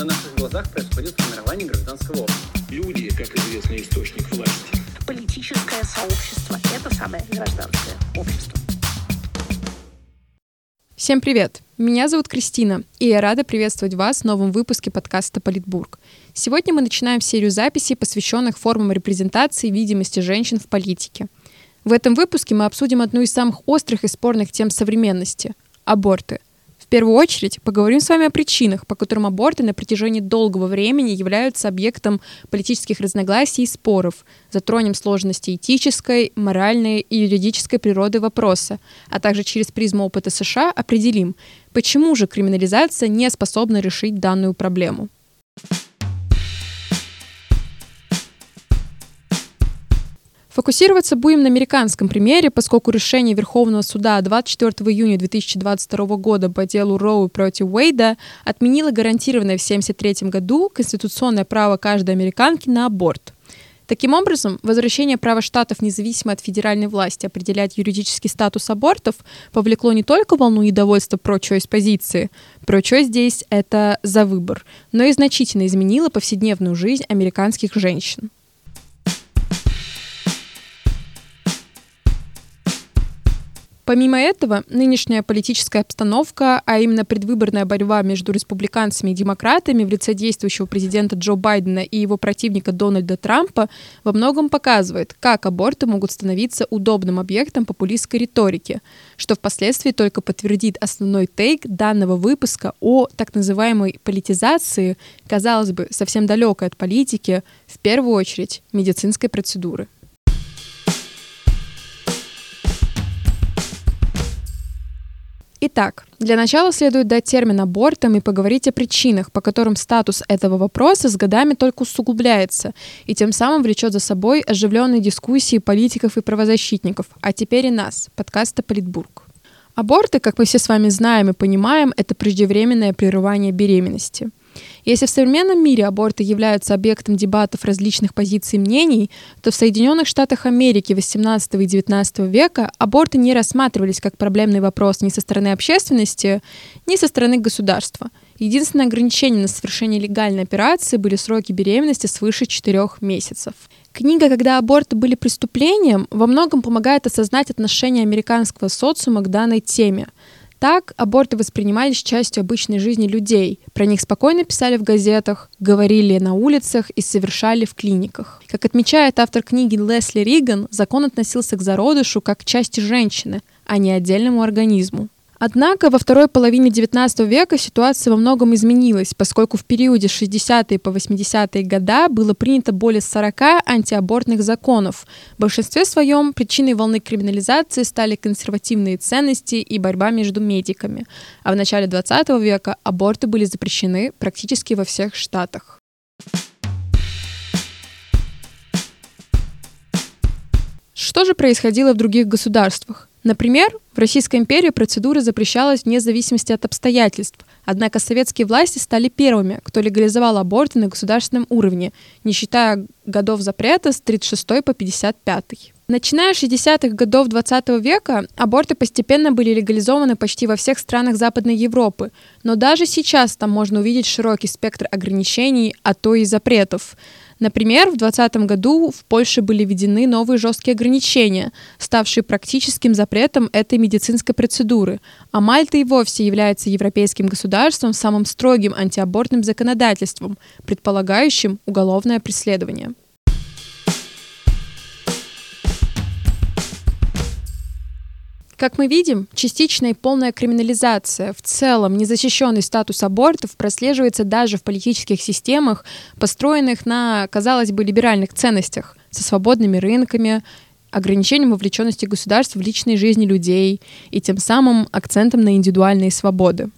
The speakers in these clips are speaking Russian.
на наших глазах происходит формирование гражданского общества. Люди, как известный источник власти. Политическое сообщество – это самое гражданское общество. Всем привет! Меня зовут Кристина, и я рада приветствовать вас в новом выпуске подкаста «Политбург». Сегодня мы начинаем серию записей, посвященных формам репрезентации и видимости женщин в политике. В этом выпуске мы обсудим одну из самых острых и спорных тем современности – аборты – первую очередь поговорим с вами о причинах, по которым аборты на протяжении долгого времени являются объектом политических разногласий и споров. Затронем сложности этической, моральной и юридической природы вопроса, а также через призму опыта США определим, почему же криминализация не способна решить данную проблему. Фокусироваться будем на американском примере, поскольку решение Верховного суда 24 июня 2022 года по делу Роу против Уэйда отменило гарантированное в 1973 году конституционное право каждой американки на аборт. Таким образом, возвращение права штатов независимо от федеральной власти определять юридический статус абортов повлекло не только волну недовольства про-чойс позиции, про-чойс здесь это за выбор, но и значительно изменило повседневную жизнь американских женщин. Помимо этого, нынешняя политическая обстановка, а именно предвыборная борьба между республиканцами и демократами в лице действующего президента Джо Байдена и его противника Дональда Трампа во многом показывает, как аборты могут становиться удобным объектом популистской риторики, что впоследствии только подтвердит основной тейк данного выпуска о так называемой политизации, казалось бы, совсем далекой от политики, в первую очередь медицинской процедуры. Итак, для начала следует дать термин абортам и поговорить о причинах, по которым статус этого вопроса с годами только усугубляется и тем самым влечет за собой оживленные дискуссии политиков и правозащитников, а теперь и нас, подкаста «Политбург». Аборты, как мы все с вами знаем и понимаем, это преждевременное прерывание беременности – если в современном мире аборты являются объектом дебатов различных позиций и мнений, то в Соединенных Штатах Америки XVIII и XIX века аборты не рассматривались как проблемный вопрос ни со стороны общественности, ни со стороны государства. Единственное ограничение на совершение легальной операции были сроки беременности свыше 4 месяцев. Книга «Когда аборты были преступлением» во многом помогает осознать отношение американского социума к данной теме – так аборты воспринимались частью обычной жизни людей. Про них спокойно писали в газетах, говорили на улицах и совершали в клиниках. Как отмечает автор книги Лесли Риган, закон относился к зародышу как к части женщины, а не отдельному организму. Однако во второй половине XIX века ситуация во многом изменилась, поскольку в периоде 60-е по 80-е года было принято более 40 антиабортных законов. В большинстве своем причиной волны криминализации стали консервативные ценности и борьба между медиками. А в начале 20 века аборты были запрещены практически во всех штатах. Что же происходило в других государствах? Например, в Российской империи процедура запрещалась вне зависимости от обстоятельств, однако советские власти стали первыми, кто легализовал аборты на государственном уровне, не считая годов запрета с 36 по 55. Начиная с 60-х годов 20 века, аборты постепенно были легализованы почти во всех странах Западной Европы, но даже сейчас там можно увидеть широкий спектр ограничений, а то и запретов. Например, в 2020 году в Польше были введены новые жесткие ограничения, ставшие практическим запретом этой медицинской процедуры, а Мальта и вовсе является европейским государством с самым строгим антиабортным законодательством, предполагающим уголовное преследование. Как мы видим, частичная и полная криминализация, в целом незащищенный статус абортов прослеживается даже в политических системах, построенных на, казалось бы, либеральных ценностях, со свободными рынками, ограничением вовлеченности государств в личной жизни людей и тем самым акцентом на индивидуальные свободы.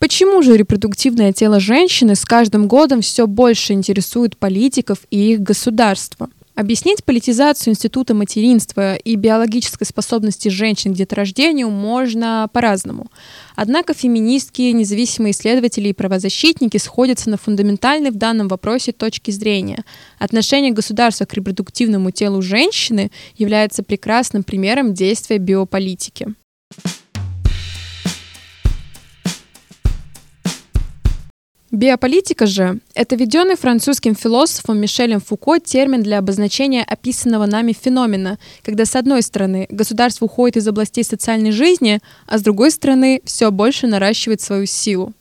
Почему же репродуктивное тело женщины с каждым годом все больше интересует политиков и их государства? Объяснить политизацию института материнства и биологической способности женщин к деторождению можно по-разному. Однако феминистки, независимые исследователи и правозащитники сходятся на фундаментальной в данном вопросе точки зрения. Отношение государства к репродуктивному телу женщины является прекрасным примером действия биополитики. Биополитика же — это введенный французским философом Мишелем Фуко термин для обозначения описанного нами феномена, когда с одной стороны государство уходит из областей социальной жизни, а с другой стороны все больше наращивает свою силу.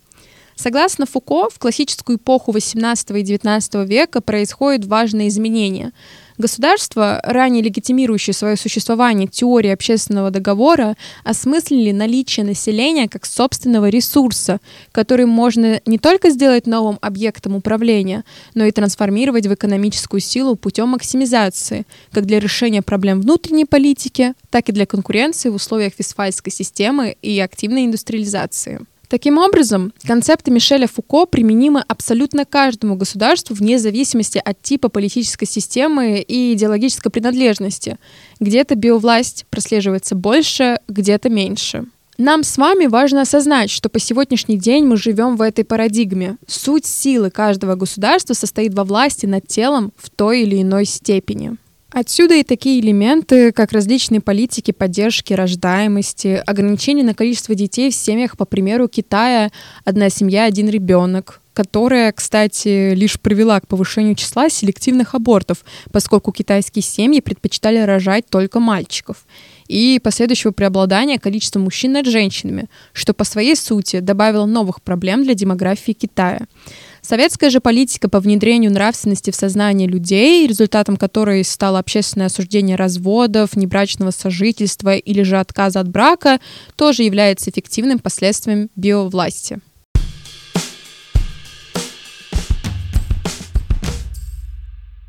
Согласно Фуко, в классическую эпоху XVIII и XIX века происходят важные изменения — Государства, ранее легитимирующие свое существование теории общественного договора, осмыслили наличие населения как собственного ресурса, который можно не только сделать новым объектом управления, но и трансформировать в экономическую силу путем максимизации, как для решения проблем внутренней политики, так и для конкуренции в условиях висфальской системы и активной индустриализации. Таким образом, концепты Мишеля Фуко применимы абсолютно каждому государству вне зависимости от типа политической системы и идеологической принадлежности. Где-то биовласть прослеживается больше, где-то меньше. Нам с вами важно осознать, что по сегодняшний день мы живем в этой парадигме. Суть силы каждого государства состоит во власти над телом в той или иной степени. Отсюда и такие элементы, как различные политики поддержки рождаемости, ограничения на количество детей в семьях, по примеру Китая, одна семья, один ребенок, которая, кстати, лишь привела к повышению числа селективных абортов, поскольку китайские семьи предпочитали рожать только мальчиков и последующего преобладания количества мужчин над женщинами, что по своей сути добавило новых проблем для демографии Китая. Советская же политика по внедрению нравственности в сознание людей, результатом которой стало общественное осуждение разводов, небрачного сожительства или же отказа от брака, тоже является эффективным последствием биовласти.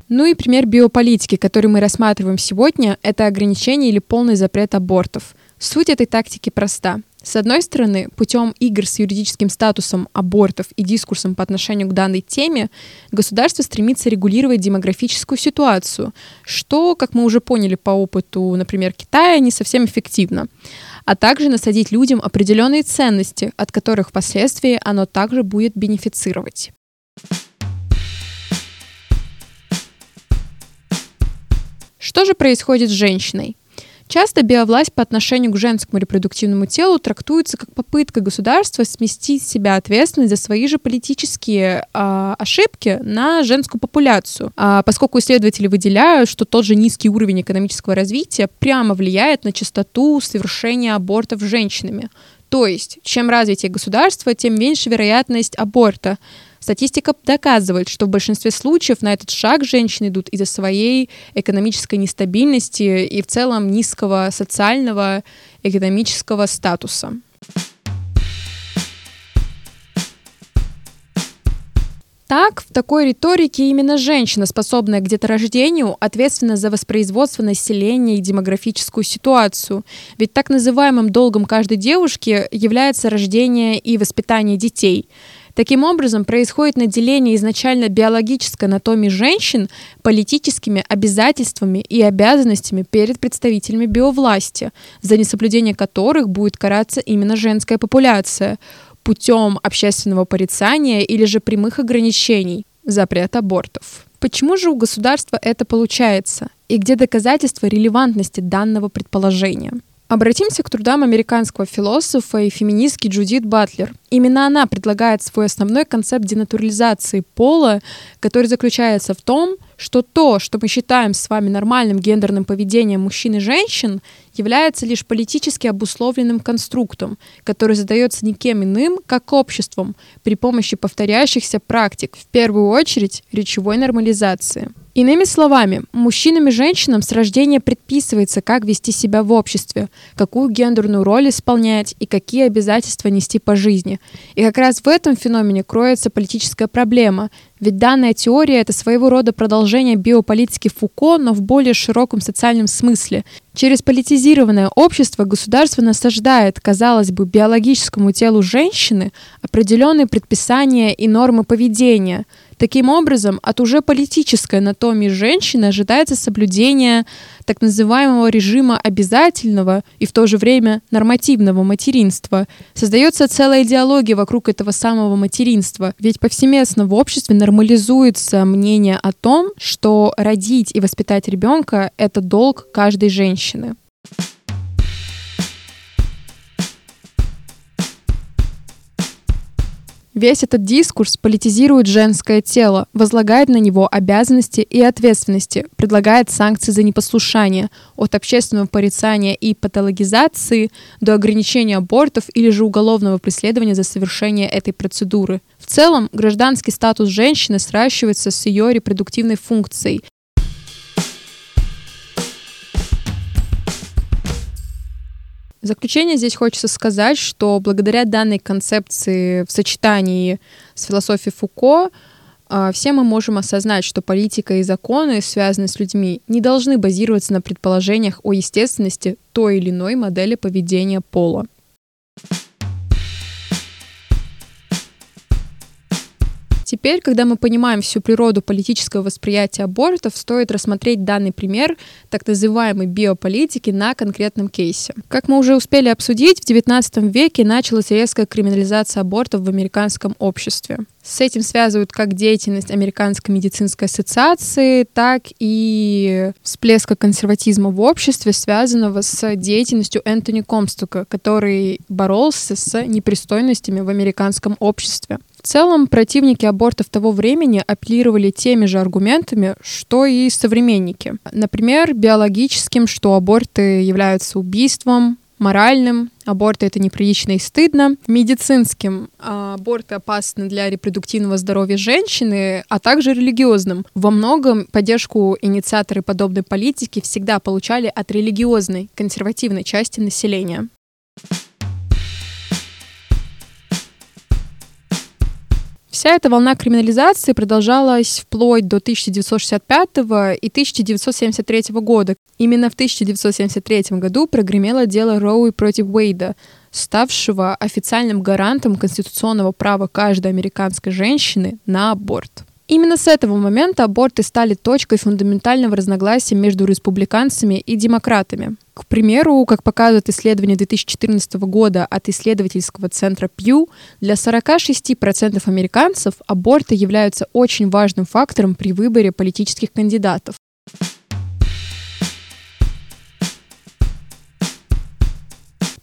Ну и пример биополитики, который мы рассматриваем сегодня, это ограничение или полный запрет абортов. Суть этой тактики проста. С одной стороны, путем игр с юридическим статусом абортов и дискурсом по отношению к данной теме, государство стремится регулировать демографическую ситуацию, что, как мы уже поняли по опыту, например, Китая, не совсем эффективно, а также насадить людям определенные ценности, от которых впоследствии оно также будет бенефицировать. Что же происходит с женщиной? Часто биовласть по отношению к женскому репродуктивному телу трактуется как попытка государства сместить себя ответственность за свои же политические э, ошибки на женскую популяцию, э, поскольку исследователи выделяют, что тот же низкий уровень экономического развития прямо влияет на частоту совершения абортов женщинами. То есть, чем развитие государства, тем меньше вероятность аборта. Статистика доказывает, что в большинстве случаев на этот шаг женщины идут из-за своей экономической нестабильности и в целом низкого социального экономического статуса. Так, в такой риторике именно женщина, способная к деторождению, ответственна за воспроизводство населения и демографическую ситуацию. Ведь так называемым долгом каждой девушки является рождение и воспитание детей. Таким образом, происходит наделение изначально биологической анатомии женщин политическими обязательствами и обязанностями перед представителями биовласти, за несоблюдение которых будет караться именно женская популяция путем общественного порицания или же прямых ограничений, запрет абортов. Почему же у государства это получается? И где доказательства релевантности данного предположения? Обратимся к трудам американского философа и феминистки Джудит Батлер. Именно она предлагает свой основной концепт денатурализации пола, который заключается в том, что то, что мы считаем с вами нормальным гендерным поведением мужчин и женщин, является лишь политически обусловленным конструктом, который задается никем иным, как обществом, при помощи повторяющихся практик, в первую очередь речевой нормализации. Иными словами, мужчинам и женщинам с рождения предписывается, как вести себя в обществе, какую гендерную роль исполнять и какие обязательства нести по жизни. И как раз в этом феномене кроется политическая проблема, ведь данная теория — это своего рода продолжение биополитики Фуко, но в более широком социальном смысле. Через политизированное общество государство насаждает, казалось бы, биологическому телу женщины определенные предписания и нормы поведения — Таким образом, от уже политической анатомии женщины ожидается соблюдение так называемого режима обязательного и в то же время нормативного материнства. Создается целая идеология вокруг этого самого материнства, ведь повсеместно в обществе нормализуется мнение о том, что родить и воспитать ребенка — это долг каждой женщины. Весь этот дискурс политизирует женское тело, возлагает на него обязанности и ответственности, предлагает санкции за непослушание, от общественного порицания и патологизации до ограничения абортов или же уголовного преследования за совершение этой процедуры. В целом, гражданский статус женщины сращивается с ее репродуктивной функцией, В заключение здесь хочется сказать, что благодаря данной концепции в сочетании с философией Фуко а, все мы можем осознать, что политика и законы, связанные с людьми, не должны базироваться на предположениях о естественности той или иной модели поведения пола. Теперь, когда мы понимаем всю природу политического восприятия абортов, стоит рассмотреть данный пример так называемой биополитики на конкретном кейсе. Как мы уже успели обсудить, в XIX веке началась резкая криминализация абортов в американском обществе. С этим связывают как деятельность Американской медицинской ассоциации, так и всплеска консерватизма в обществе, связанного с деятельностью Энтони Комстука, который боролся с непристойностями в американском обществе. В целом, противники абортов того времени апеллировали теми же аргументами, что и современники. Например, биологическим, что аборты являются убийством, моральным, аборты это неприлично и стыдно, медицинским, а аборты опасны для репродуктивного здоровья женщины, а также религиозным. Во многом поддержку инициаторы подобной политики всегда получали от религиозной, консервативной части населения. Вся эта волна криминализации продолжалась вплоть до 1965 и 1973 года. Именно в 1973 году прогремело дело Роуи против Уэйда, ставшего официальным гарантом конституционного права каждой американской женщины на аборт. Именно с этого момента аборты стали точкой фундаментального разногласия между республиканцами и демократами. К примеру, как показывает исследование 2014 года от исследовательского центра Pew, для 46% американцев аборты являются очень важным фактором при выборе политических кандидатов.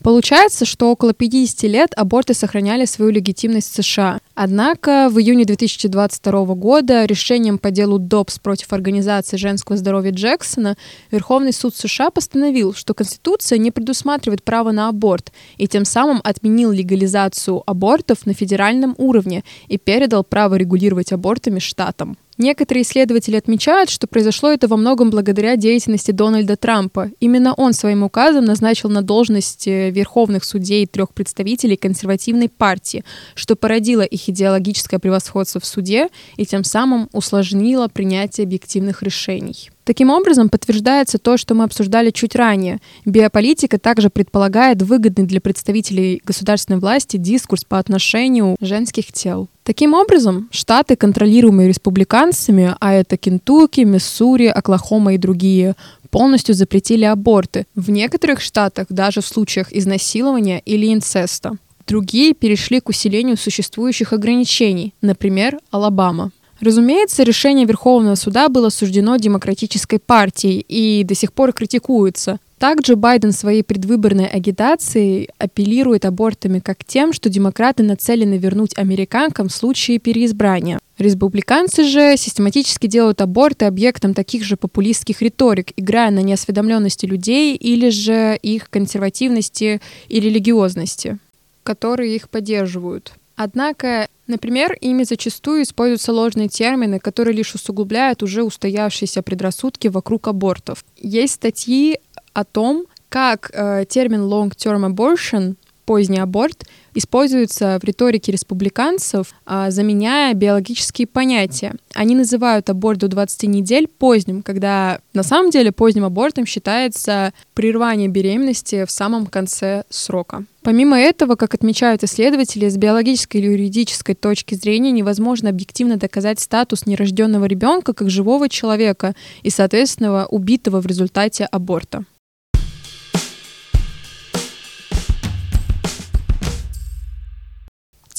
Получается, что около 50 лет аборты сохраняли свою легитимность в США. Однако в июне 2022 года решением по делу ДОПС против Организации женского здоровья Джексона Верховный суд США постановил, что Конституция не предусматривает право на аборт и тем самым отменил легализацию абортов на федеральном уровне и передал право регулировать абортами штатам. Некоторые исследователи отмечают, что произошло это во многом благодаря деятельности Дональда Трампа. Именно он своим указом назначил на должность э, верховных судей трех представителей консервативной партии, что породило их идеологическое превосходство в суде и тем самым усложнило принятие объективных решений. Таким образом, подтверждается то, что мы обсуждали чуть ранее. Биополитика также предполагает выгодный для представителей государственной власти дискурс по отношению женских тел. Таким образом, штаты, контролируемые республиканцами, а это Кентукки, Миссури, Оклахома и другие, полностью запретили аборты. В некоторых штатах даже в случаях изнасилования или инцеста. Другие перешли к усилению существующих ограничений, например, Алабама. Разумеется, решение Верховного суда было суждено демократической партией и до сих пор критикуется. Также Байден своей предвыборной агитацией апеллирует абортами как тем, что демократы нацелены вернуть американкам в случае переизбрания. Республиканцы же систематически делают аборты объектом таких же популистских риторик, играя на неосведомленности людей или же их консервативности и религиозности, которые их поддерживают. Однако, например, ими зачастую используются ложные термины, которые лишь усугубляют уже устоявшиеся предрассудки вокруг абортов. Есть статьи о том, как э, термин long-term abortion поздний аборт используется в риторике республиканцев, а, заменяя биологические понятия. Они называют аборт до 20 недель поздним, когда на самом деле поздним абортом считается прервание беременности в самом конце срока. Помимо этого, как отмечают исследователи, с биологической или юридической точки зрения невозможно объективно доказать статус нерожденного ребенка как живого человека и, соответственно, убитого в результате аборта.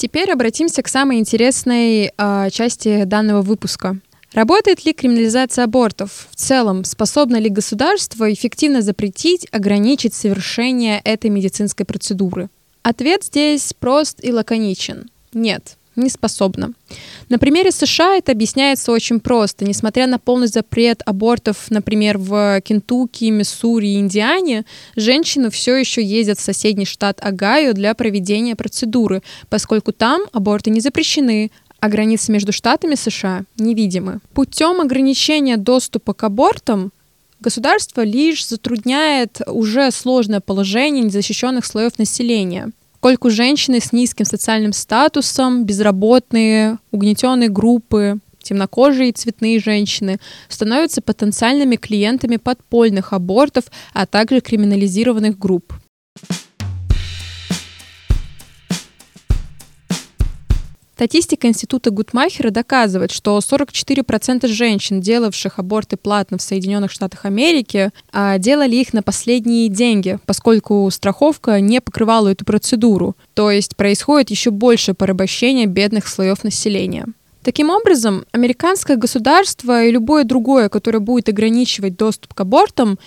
Теперь обратимся к самой интересной э, части данного выпуска. Работает ли криминализация абортов? В целом, способно ли государство эффективно запретить, ограничить совершение этой медицинской процедуры? Ответ здесь прост и лаконичен. Нет. Не способна. На примере США это объясняется очень просто. Несмотря на полный запрет абортов, например, в Кентукки, Миссури и Индиане, женщины все еще ездят в соседний штат Огайо для проведения процедуры, поскольку там аборты не запрещены, а границы между штатами США невидимы. Путем ограничения доступа к абортам государство лишь затрудняет уже сложное положение незащищенных слоев населения поскольку женщины с низким социальным статусом, безработные, угнетенные группы, темнокожие и цветные женщины становятся потенциальными клиентами подпольных абортов, а также криминализированных групп. Статистика Института Гутмахера доказывает, что 44% женщин, делавших аборты платно в Соединенных Штатах Америки, а, делали их на последние деньги, поскольку страховка не покрывала эту процедуру. То есть происходит еще больше порабощения бедных слоев населения. Таким образом, американское государство и любое другое, которое будет ограничивать доступ к абортам,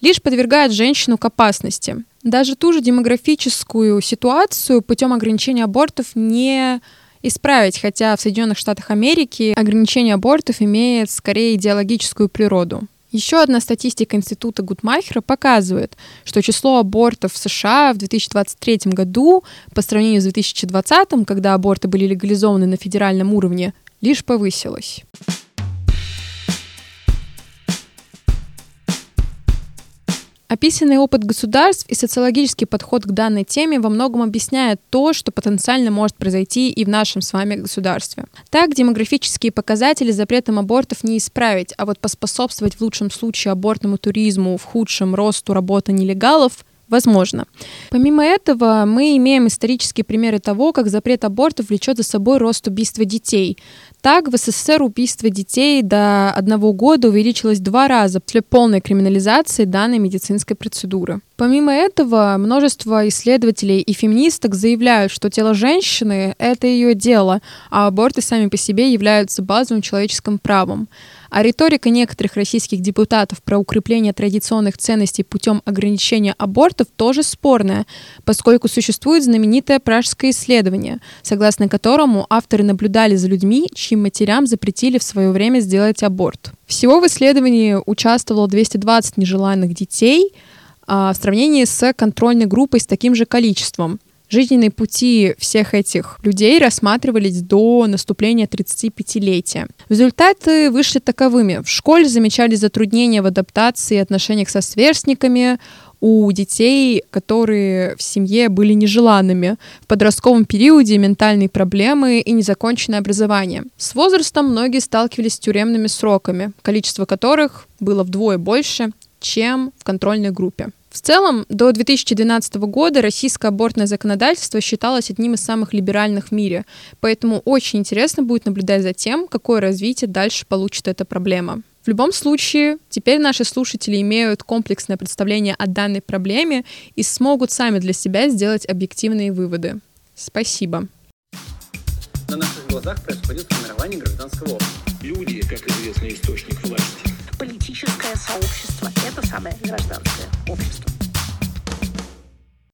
лишь подвергает женщину к опасности. Даже ту же демографическую ситуацию путем ограничения абортов не исправить, хотя в Соединенных Штатах Америки ограничение абортов имеет скорее идеологическую природу. Еще одна статистика Института Гутмахера показывает, что число абортов в США в 2023 году по сравнению с 2020, когда аборты были легализованы на федеральном уровне, лишь повысилось. Описанный опыт государств и социологический подход к данной теме во многом объясняет то, что потенциально может произойти и в нашем с вами государстве. Так, демографические показатели запретом абортов не исправить, а вот поспособствовать в лучшем случае абортному туризму, в худшем росту работы нелегалов возможно. Помимо этого, мы имеем исторические примеры того, как запрет абортов влечет за собой рост убийства детей. Так, в СССР убийство детей до одного года увеличилось два раза после полной криминализации данной медицинской процедуры. Помимо этого, множество исследователей и феминисток заявляют, что тело женщины — это ее дело, а аборты сами по себе являются базовым человеческим правом. А риторика некоторых российских депутатов про укрепление традиционных ценностей путем ограничения абортов тоже спорная, поскольку существует знаменитое пражское исследование, согласно которому авторы наблюдали за людьми, чьим матерям запретили в свое время сделать аборт. Всего в исследовании участвовало 220 нежеланных детей а, в сравнении с контрольной группой с таким же количеством – Жизненные пути всех этих людей рассматривались до наступления 35-летия. Результаты вышли таковыми. В школе замечали затруднения в адаптации и отношениях со сверстниками, у детей, которые в семье были нежеланными. В подростковом периоде ментальные проблемы и незаконченное образование. С возрастом многие сталкивались с тюремными сроками, количество которых было вдвое больше, чем в контрольной группе. В целом, до 2012 года российское абортное законодательство считалось одним из самых либеральных в мире, поэтому очень интересно будет наблюдать за тем, какое развитие дальше получит эта проблема. В любом случае, теперь наши слушатели имеют комплексное представление о данной проблеме и смогут сами для себя сделать объективные выводы. Спасибо. На наших глазах происходит формирование гражданского общества. Люди, как известный источник власти. Политическое сообщество – это самое гражданское ポッドキャス